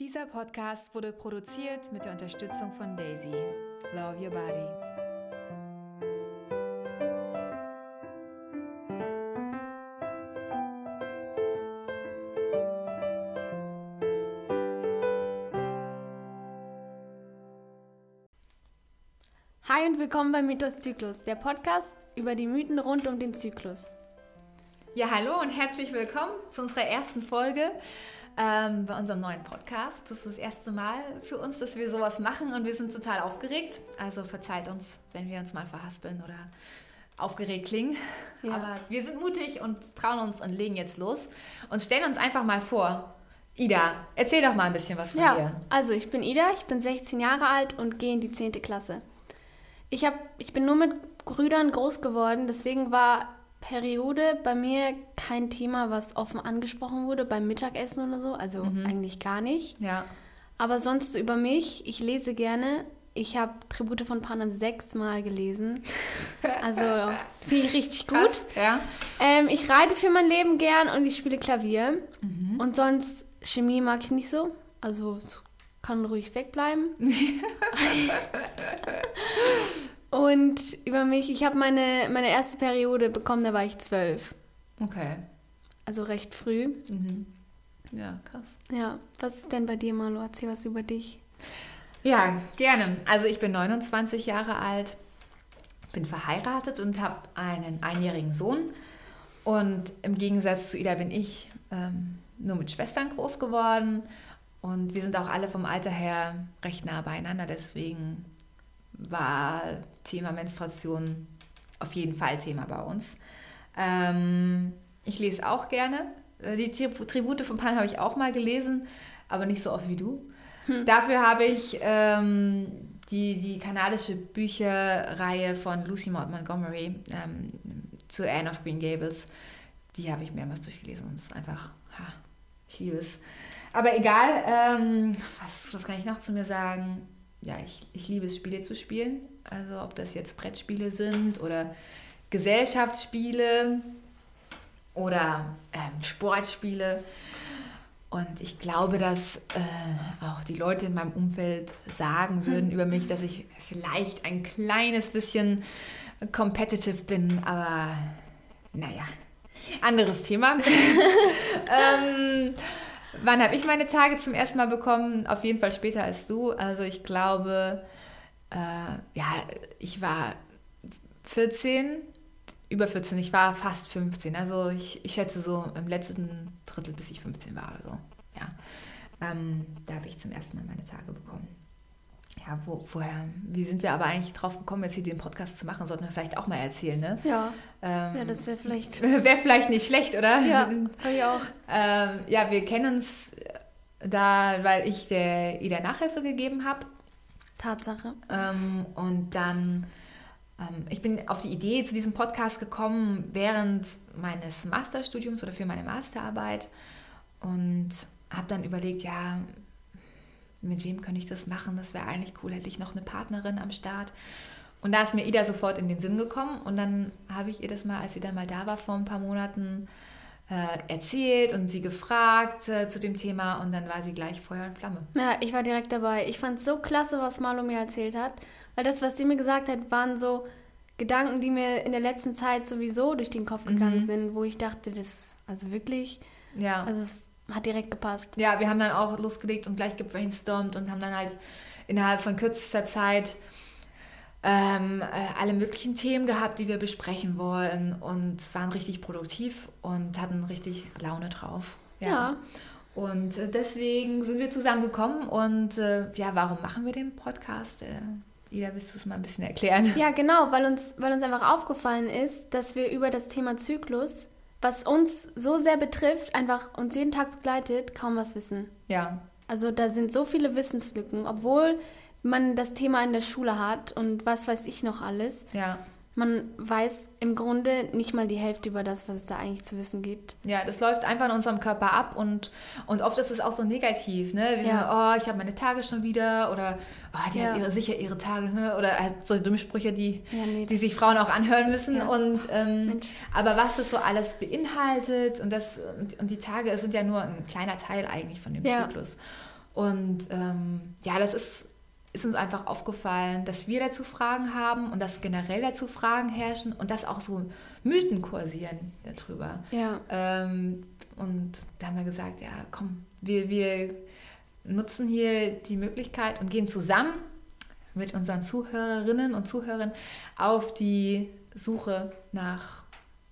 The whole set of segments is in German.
Dieser Podcast wurde produziert mit der Unterstützung von Daisy. Love Your Body. Hi und willkommen bei Mythos Zyklus, der Podcast über die Mythen rund um den Zyklus. Ja, hallo und herzlich willkommen zu unserer ersten Folge ähm, bei unserem neuen Podcast. Das ist das erste Mal für uns, dass wir sowas machen und wir sind total aufgeregt. Also verzeiht uns, wenn wir uns mal verhaspeln oder aufgeregt klingen. Ja. Aber wir sind mutig und trauen uns und legen jetzt los und stellen uns einfach mal vor. Ida, erzähl doch mal ein bisschen was von Ja, dir. also ich bin Ida, ich bin 16 Jahre alt und gehe in die 10. Klasse. Ich, hab, ich bin nur mit Brüdern groß geworden, deswegen war Periode bei mir kein Thema, was offen angesprochen wurde beim Mittagessen oder so, also eigentlich gar nicht. Ja. Aber sonst so über mich, ich lese gerne. Ich habe Tribute von Panem sechsmal gelesen. Also finde ich richtig gut. Krass, ja. Ähm, ich reite für mein Leben gern und ich spiele Klavier. Und sonst Chemie mag ich nicht so. Also kann ruhig wegbleiben. und über mich, ich habe meine, meine erste Periode bekommen, da war ich zwölf. Okay. Also recht früh. Mhm. Ja, krass. Ja, was ist denn bei dir, Marlo? Erzähl was über dich. Ja, gerne. Also ich bin 29 Jahre alt, bin verheiratet und habe einen einjährigen Sohn. Und im Gegensatz zu Ida bin ich ähm, nur mit Schwestern groß geworden. Und wir sind auch alle vom Alter her recht nah beieinander. Deswegen war Thema Menstruation auf jeden Fall Thema bei uns. Ähm, ich lese auch gerne. Äh, Die Tri- Tribute von Pan habe ich auch mal gelesen, aber nicht so oft wie du. Dafür habe ich ähm, die, die kanadische Bücherreihe von Lucy Maud Montgomery ähm, zu Anne of Green Gables. Die habe ich mehrmals durchgelesen und es ist einfach, ha, ich liebe es. Aber egal, ähm, was, was kann ich noch zu mir sagen? Ja, ich, ich liebe es, Spiele zu spielen. Also ob das jetzt Brettspiele sind oder Gesellschaftsspiele oder ähm, Sportspiele. Und ich glaube, dass äh, auch die Leute in meinem Umfeld sagen würden über mich, dass ich vielleicht ein kleines bisschen competitive bin, aber naja, anderes Thema. ähm, wann habe ich meine Tage zum ersten Mal bekommen? Auf jeden Fall später als du. Also ich glaube, äh, ja, ich war 14, über 14, ich war fast 15. Also ich, ich schätze so im letzten Drittel, bis ich 15 war oder so. Ja. Ähm, da habe ich zum ersten Mal meine Tage bekommen. Ja, wo, woher, wie sind wir aber eigentlich drauf gekommen, jetzt hier den Podcast zu machen? Sollten wir vielleicht auch mal erzählen, ne? Ja, Ähm, ja das wäre vielleicht. Wäre vielleicht nicht schlecht, oder? Ja, ich auch. Ähm, ja, wir kennen uns da, weil ich der Ida Nachhilfe gegeben habe. Tatsache. Ähm, und dann, ähm, ich bin auf die Idee zu diesem Podcast gekommen während meines Masterstudiums oder für meine Masterarbeit und habe dann überlegt, ja, mit wem könnte ich das machen? Das wäre eigentlich cool, hätte ich noch eine Partnerin am Start. Und da ist mir Ida sofort in den Sinn gekommen und dann habe ich ihr das mal, als sie dann mal da war vor ein paar Monaten, äh, erzählt und sie gefragt äh, zu dem Thema und dann war sie gleich Feuer und Flamme. Ja, ich war direkt dabei. Ich fand es so klasse, was Marlo mir erzählt hat. Weil das, was sie mir gesagt hat, waren so Gedanken, die mir in der letzten Zeit sowieso durch den Kopf gegangen Mhm. sind, wo ich dachte, das, also wirklich, Ja. also es hat direkt gepasst. Ja, wir haben dann auch losgelegt und gleich gebrainstormt und haben dann halt innerhalb von kürzester Zeit ähm, äh, alle möglichen Themen gehabt, die wir besprechen wollen und waren richtig produktiv und hatten richtig Laune drauf. Ja. Und äh, deswegen sind wir zusammengekommen und äh, ja, warum machen wir den Podcast? Äh, Ida, willst du es mal ein bisschen erklären? Ja, genau, weil uns, weil uns einfach aufgefallen ist, dass wir über das Thema Zyklus, was uns so sehr betrifft, einfach uns jeden Tag begleitet, kaum was wissen. Ja, Also da sind so viele Wissenslücken, obwohl man das Thema in der Schule hat und was weiß ich noch alles. ja. Man weiß im Grunde nicht mal die Hälfte über das, was es da eigentlich zu wissen gibt. Ja, das läuft einfach in unserem Körper ab und, und oft ist es auch so negativ, ne? Wir Ja. sagen, oh, ich habe meine Tage schon wieder oder oh, die hat Ja. ihre, sicher ihre Tage ne? oder halt solche dumme Sprüche, die, Ja, nee, die sich Frauen auch anhören müssen. Und, ähm, aber was das so alles beinhaltet und, das, und, die Tage sind ja nur ein kleiner Teil eigentlich von dem. Zyklus. Und ähm, ja, das ist, ist uns einfach aufgefallen, dass wir dazu Fragen haben und dass generell dazu Fragen herrschen und dass auch so Mythen kursieren darüber. Ja. Ähm, und da haben wir gesagt, ja, komm, wir, wir nutzen hier die Möglichkeit und gehen zusammen mit unseren Zuhörerinnen und Zuhörern auf die Suche nach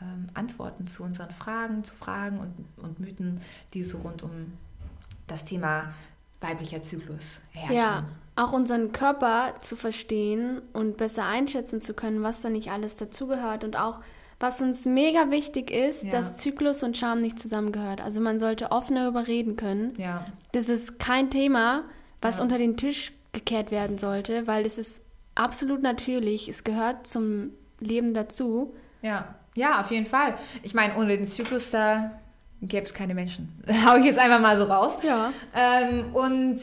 ähm, Antworten zu unseren Fragen, zu Fragen und, und Mythen, die so rund um das Thema weiblicher Zyklus herrschen. Ja, auch unseren Körper zu verstehen und besser einschätzen zu können, was da nicht alles dazugehört und auch was uns mega wichtig ist, Ja. dass Zyklus und Scham nicht zusammengehört. Also man sollte offen darüber reden können. Ja, Das ist kein Thema, was Ja. unter den Tisch gekehrt werden sollte, weil es ist absolut natürlich. Es gehört zum Leben dazu. ja, ja, auf jeden Fall. Ich meine, ohne den Zyklus, da gäbe es keine Menschen. Hau ich jetzt einfach mal so raus. Ja. Ähm, und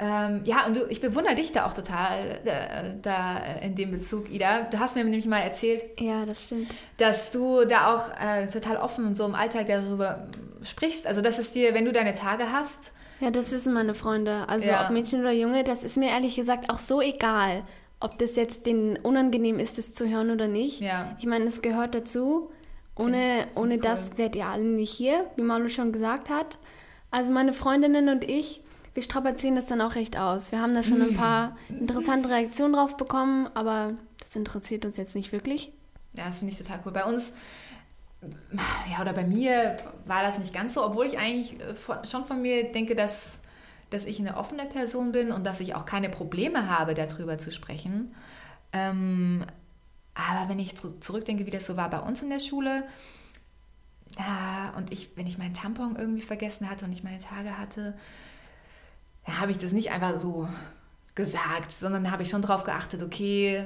ähm, ja, und du, ich bewundere dich da auch total äh, da äh, in dem Bezug, Ida. Du hast mir nämlich mal erzählt, Ja, das stimmt. dass du da auch äh, total offen und so im Alltag darüber sprichst. Also, dass es dir, wenn du deine Tage hast, Ja, das wissen meine Freunde. Also Ja. ob Mädchen oder Junge, das ist mir ehrlich gesagt auch so egal, ob das jetzt denen unangenehm ist, das zu hören oder nicht. Ja. Ich meine, es gehört dazu. Find Ohne, ich- find ohne cool. das wärt ihr alle nicht hier, wie Malu schon gesagt hat. Also meine Freundinnen und ich, wir strapazieren das dann auch recht aus. Wir haben da schon ein paar interessante Reaktionen drauf bekommen, aber das interessiert uns jetzt nicht wirklich. Ja, das finde ich total cool. Bei uns, ja, oder bei mir war das nicht ganz so, obwohl ich eigentlich äh, schon von mir denke, dass, dass ich eine offene Person bin und dass ich auch keine Probleme habe, darüber zu sprechen. Ähm, aber wenn ich zurück- zurückdenke, wie das so war bei uns in der Schule, ja, und ich, wenn ich meinen Tampon irgendwie vergessen hatte und ich meine Tage hatte, dann habe ich das nicht einfach so gesagt, sondern habe ich schon darauf geachtet, okay, äh,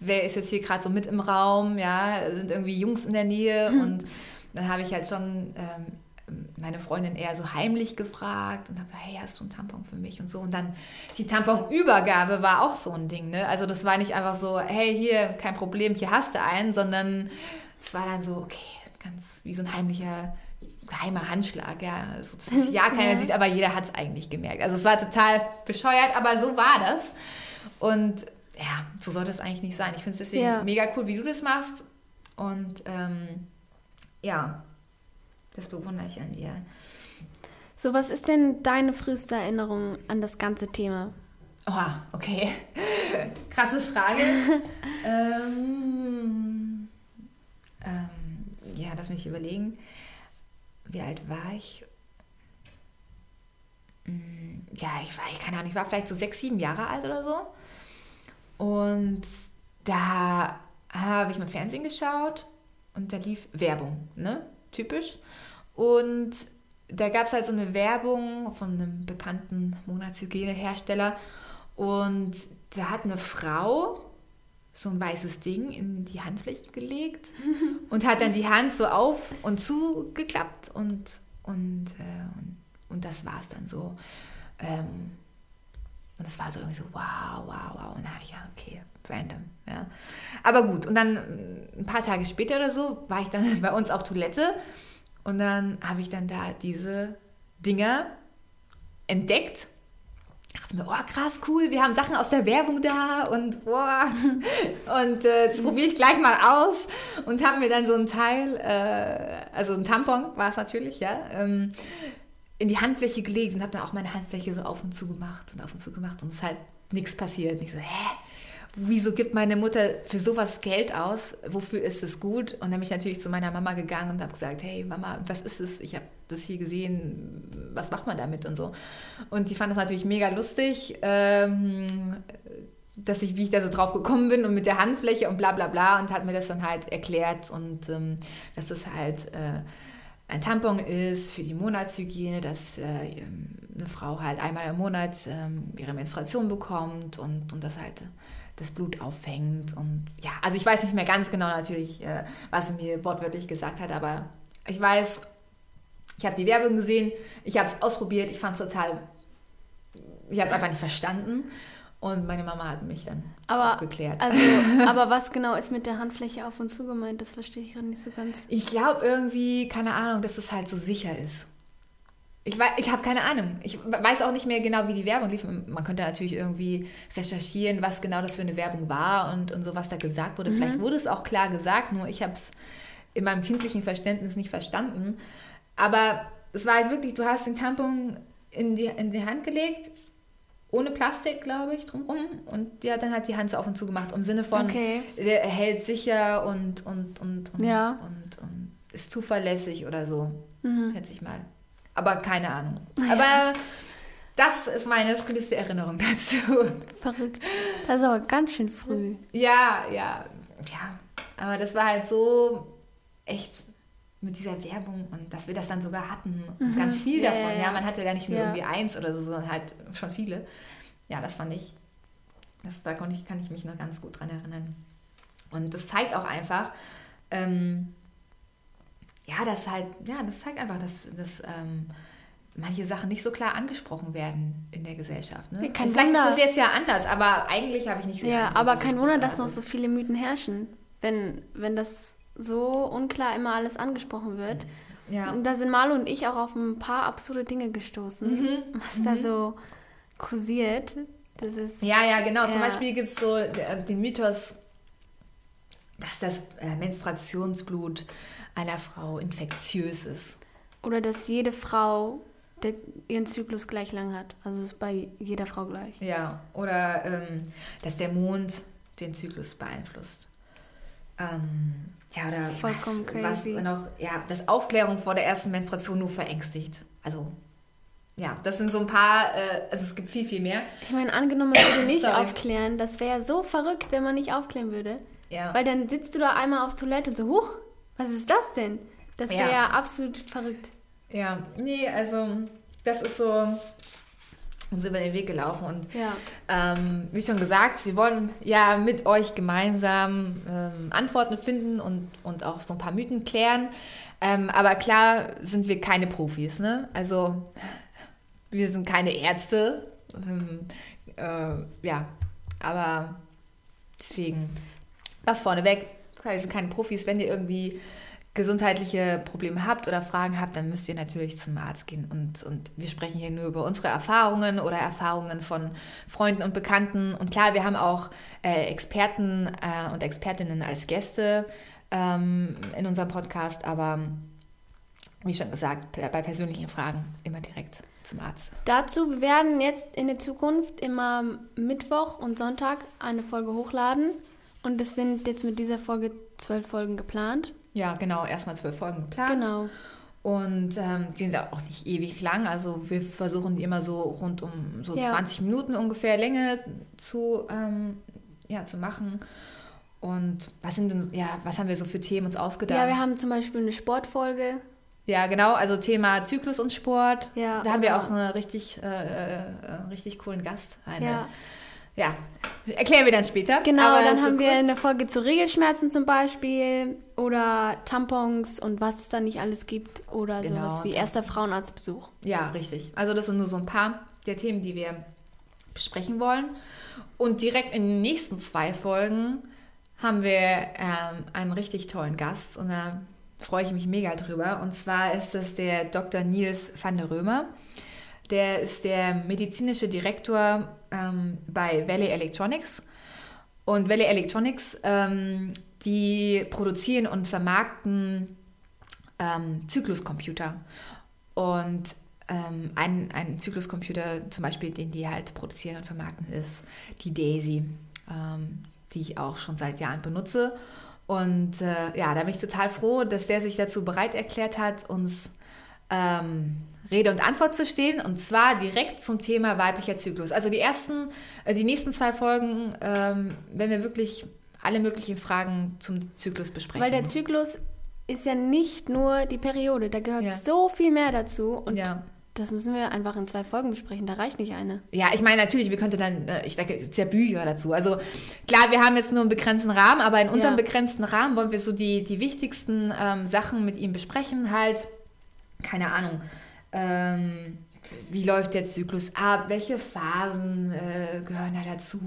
wer ist jetzt hier gerade so mit im Raum, ja, sind irgendwie Jungs in der Nähe? Und dann habe ich halt schon ähm, meine Freundin eher so heimlich gefragt und habe, hey, hast du einen Tampon für mich und so. Und dann die Tamponübergabe war auch so ein Ding, ne? Also das war nicht einfach so, hey, hier, kein Problem, hier hast du einen, sondern es war dann so, okay, ganz wie so ein heimlicher geheimer Handschlag, ja, so, dass es ja keiner Ja. sieht, aber jeder hat es eigentlich gemerkt. Also es war total bescheuert, aber so war das. Und ja, so sollte es eigentlich nicht sein. Ich finde es deswegen Ja. mega cool, wie du das machst. Und ähm, ja, das bewundere ich an dir. So, was ist denn deine früheste Erinnerung an das ganze Thema? Oha, okay. Krasse Frage. ähm, ähm, ja, lass mich überlegen. Wie alt war ich? Hm, Ja, ich war, ich keine Ahnung, ich war vielleicht so sechs, sieben Jahre alt oder so. Und da habe ich mal Fernsehen geschaut und da lief Werbung, ne? Typisch. Und da gab es halt so eine Werbung von einem bekannten Monatshygienehersteller und da hat eine Frau so ein weißes Ding in die Handfläche gelegt und hat dann die Hand so auf und zugeklappt und, und, äh, und, und das war es dann so. Ähm, und das war so irgendwie so, wow, wow, wow. Und dann habe ich ja, okay, random. Ja. Aber gut, und dann äh, ein paar Tage später oder so war ich dann bei uns auf Toilette und dann habe ich dann da diese Dinger entdeckt. Dachte mir, oh krass, cool, wir haben Sachen aus der Werbung da und boah. Und äh, das probiere ich gleich mal aus und habe mir dann so ein Teil, äh, also ein Tampon war es natürlich, ja, ähm, in die Handfläche gelegt und habe dann auch meine Handfläche so auf und zu gemacht und auf und zu gemacht und es ist halt nichts passiert. Und ich so, hä? Wieso gibt meine Mutter für sowas Geld aus? Wofür ist es gut? Und dann bin ich natürlich zu meiner Mama gegangen und habe gesagt, hey Mama, was ist es? Ich habe das hier gesehen, was macht man damit und so. Und die fand das natürlich mega lustig, ähm, dass ich, wie ich da so drauf gekommen bin und mit der Handfläche und bla bla bla und hat mir das dann halt erklärt und ähm, dass das halt äh, ein Tampon ist für die Monatshygiene, dass äh, eine Frau halt einmal im Monat ähm, ihre Menstruation bekommt und, und das halt das Blut auffängt. Und ja, also ich weiß nicht mehr ganz genau natürlich, äh, was sie mir wortwörtlich gesagt hat, aber ich weiß, ich habe die Werbung gesehen, ich habe es ausprobiert, ich fand es total, ich habe es einfach nicht verstanden. Und meine Mama hat mich dann Aber, aufgeklärt. also, aber was genau ist mit der Handfläche auf und zu gemeint? Das verstehe ich gerade nicht so ganz. Ich glaube irgendwie, keine Ahnung, dass es halt so sicher ist. Ich, ich habe keine Ahnung. Ich weiß auch nicht mehr genau, wie die Werbung lief. Man könnte natürlich irgendwie recherchieren, was genau das für eine Werbung war und, und so, was da gesagt wurde. Vielleicht wurde es auch klar gesagt, nur ich habe es in meinem kindlichen Verständnis nicht verstanden. Aber es war halt wirklich, du hast den Tampon in die, in die Hand gelegt, ohne Plastik, glaube ich, drumrum. Und die hat dann halt die Hand so auf und zu gemacht, im Sinne von, Okay. der hält sicher und, und, und, und, Ja. und, und ist zuverlässig oder so, Mhm. schätze ich mal. Aber keine Ahnung. Aber das ist meine früheste Erinnerung dazu. Verrückt. Das ist aber ganz schön früh. Ja, ja, ja. Aber das war halt so echt mit dieser Werbung und dass wir das dann sogar hatten. Und Ganz viel Mhm. Ja, davon. ja, man hatte gar nicht nur Ja. irgendwie eins oder so, sondern halt schon viele. Ja, das fand ich, das, da konnte ich, kann ich mich noch ganz gut dran erinnern. Und das zeigt auch einfach, ähm, ja, das halt, ja, das zeigt einfach, dass, dass ähm, manche Sachen nicht so klar angesprochen werden in der Gesellschaft. Ne? Ja, Vielleicht Wunder. ist das jetzt ja anders, aber eigentlich habe ich nicht so Ja, Eindruck, aber kein Wunder, dass noch so viele Mythen herrschen, wenn, wenn das so unklar immer alles angesprochen wird. Ja. Und Da sind Marlo und ich auch auf ein paar absurde Dinge gestoßen, Mhm. was da so kursiert. Das ist Ja, ja, genau. Zum Ja. Beispiel gibt es so äh, den Mythos, dass das äh, Menstruationsblut einer Frau infektiös ist. Oder dass jede Frau der, ihren Zyklus gleich lang hat. Also ist bei jeder Frau gleich. Ja. Oder ähm, dass der Mond den Zyklus beeinflusst. Ähm, ja, oder Vollkommen was, crazy. was noch, ja, dass Aufklärung vor der ersten Menstruation nur verängstigt. Also, ja, das sind so ein paar, äh, also es gibt viel, viel mehr. Ich meine, angenommen, man würde nicht Sorry. aufklären, das wäre so verrückt, wenn man nicht aufklären würde. Ja. Weil dann sitzt du da einmal auf Toilette und so, huch, was ist das denn? Das wäre Ja. ja. absolut verrückt. Ja, nee, also das ist so uns über den Weg gelaufen und Ja. ähm, wie schon gesagt, wir wollen ja mit euch gemeinsam ähm, Antworten finden und, und auch so ein paar Mythen klären. Ähm, aber klar sind wir keine Profis, ne? Also wir sind keine Ärzte. Ähm, äh, ja, aber deswegen das vorneweg. Wir sind keine Profis. Wenn ihr irgendwie gesundheitliche Probleme habt oder Fragen habt, dann müsst ihr natürlich zum Arzt gehen. Und, und wir sprechen hier nur über unsere Erfahrungen oder Erfahrungen von Freunden und Bekannten. Und klar, wir haben auch äh, Experten äh, und Expertinnen als Gäste ähm, in unserem Podcast, aber wie schon gesagt, bei persönlichen Fragen immer direkt zum Arzt. Dazu, werden jetzt in der Zukunft immer Mittwoch und Sonntag eine Folge hochladen. Und es sind jetzt mit dieser Folge zwölf Folgen geplant. Ja, genau, erstmal zwölf Folgen geplant. Genau. Und ähm, die sind auch nicht ewig lang. Also wir versuchen die immer so rund um so Ja. 20 Minuten ungefähr Länge zu, ähm, ja, zu machen. Und was sind denn, ja, was haben wir so für Themen uns ausgedacht? Ja, wir haben zum Beispiel eine Sportfolge. ja, genau, also Thema Zyklus und Sport. Ja, da haben wir oder- auch einen richtig, äh, äh, äh, richtig coolen Gast. Eine, Ja, ja. erklären wir dann später. genau. Aber dann haben wir eine Folge zu Regelschmerzen zum Beispiel. Oder Tampons und was es da nicht alles gibt. Oder Genau, sowas wie erster Frauenarztbesuch. Ja, richtig. Also das sind nur so ein paar der Themen, die wir besprechen wollen. Und direkt in den nächsten zwei Folgen haben wir ähm, einen richtig tollen Gast und da freue ich mich mega drüber. Und zwar ist es der Dr. Nils van der Römer. Der ist der medizinische Direktor ähm, bei Valley Electronics. Und Valley Electronics, ähm, die produzieren und vermarkten ähm, Zykluscomputer. Und ähm, ein, ein Zykluscomputer, zum Beispiel, den die halt produzieren und vermarkten, ist die Daisy, ähm, die ich auch schon seit Jahren benutze. Und äh, ja, da bin ich total froh, dass der sich dazu bereit erklärt hat, uns ähm, Rede und Antwort zu stehen. Und zwar direkt zum Thema weiblicher Zyklus. Also die ersten, äh, die nächsten zwei Folgen, ähm, wenn wir wirklich alle möglichen Fragen zum Zyklus besprechen. Weil der Zyklus ist ja nicht nur die Periode. Da gehört Ja. so viel mehr dazu. Und ja. das müssen wir einfach in zwei Folgen besprechen. Da reicht nicht eine. Ja, ich meine natürlich, wir könnten dann, äh, ich denke, es gibt ja Bücher dazu. Also klar, wir haben jetzt nur einen begrenzten Rahmen, aber in unserem Ja. begrenzten Rahmen wollen wir so die, die wichtigsten ähm, Sachen mit ihm besprechen. Halt, keine Ahnung, ähm, wie läuft der Zyklus ab, welche Phasen äh, gehören da dazu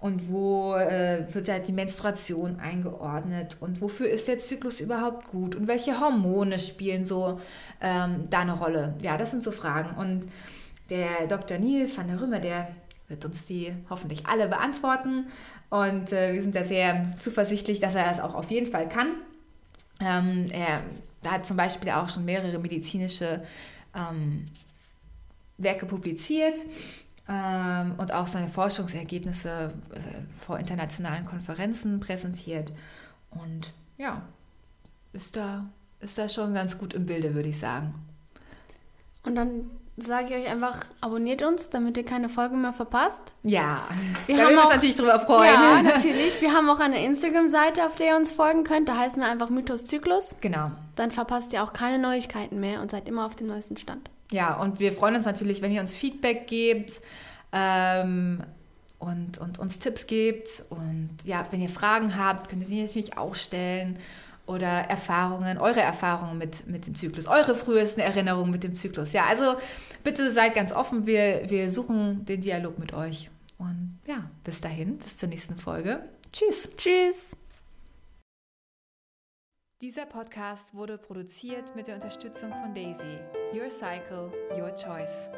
und wo äh, wird halt die Menstruation eingeordnet und wofür ist der Zyklus überhaupt gut und welche Hormone spielen so ähm, da eine Rolle. Ja, das sind so Fragen. Und der Dr. Nils van der Rümmer, der wird uns die hoffentlich alle beantworten. Und äh, wir sind da sehr zuversichtlich, dass er das auch auf jeden Fall kann. Ähm, er hat zum Beispiel auch schon mehrere medizinische ähm, Werke publiziert ähm, und auch seine Forschungsergebnisse äh, vor internationalen Konferenzen präsentiert. Und ja, ist da, ist da schon ganz gut im Bilde, würde ich sagen. Und dann sage ich euch einfach, abonniert uns, damit ihr keine Folge mehr verpasst. Ja, wir da haben wir uns natürlich drüber freuen. Ja, natürlich. Wir haben auch eine Instagram-Seite, auf der ihr uns folgen könnt. Da heißen wir einfach Mythos Zyklus. Genau. Dann verpasst ihr auch keine Neuigkeiten mehr und seid immer auf dem neuesten Stand. Ja, und wir freuen uns natürlich, wenn ihr uns Feedback gebt ähm, und, und uns Tipps gebt. Und ja, wenn ihr Fragen habt, könnt ihr die natürlich auch stellen. Oder Erfahrungen, eure Erfahrungen mit, mit dem Zyklus, eure frühesten Erinnerungen mit dem Zyklus. Ja, also bitte seid ganz offen. Wir, wir suchen den Dialog mit euch. Und ja, bis dahin, bis zur nächsten Folge. Tschüss. Tschüss! Dieser Podcast wurde produziert mit der Unterstützung von Daisy. Your Cycle, Your Choice.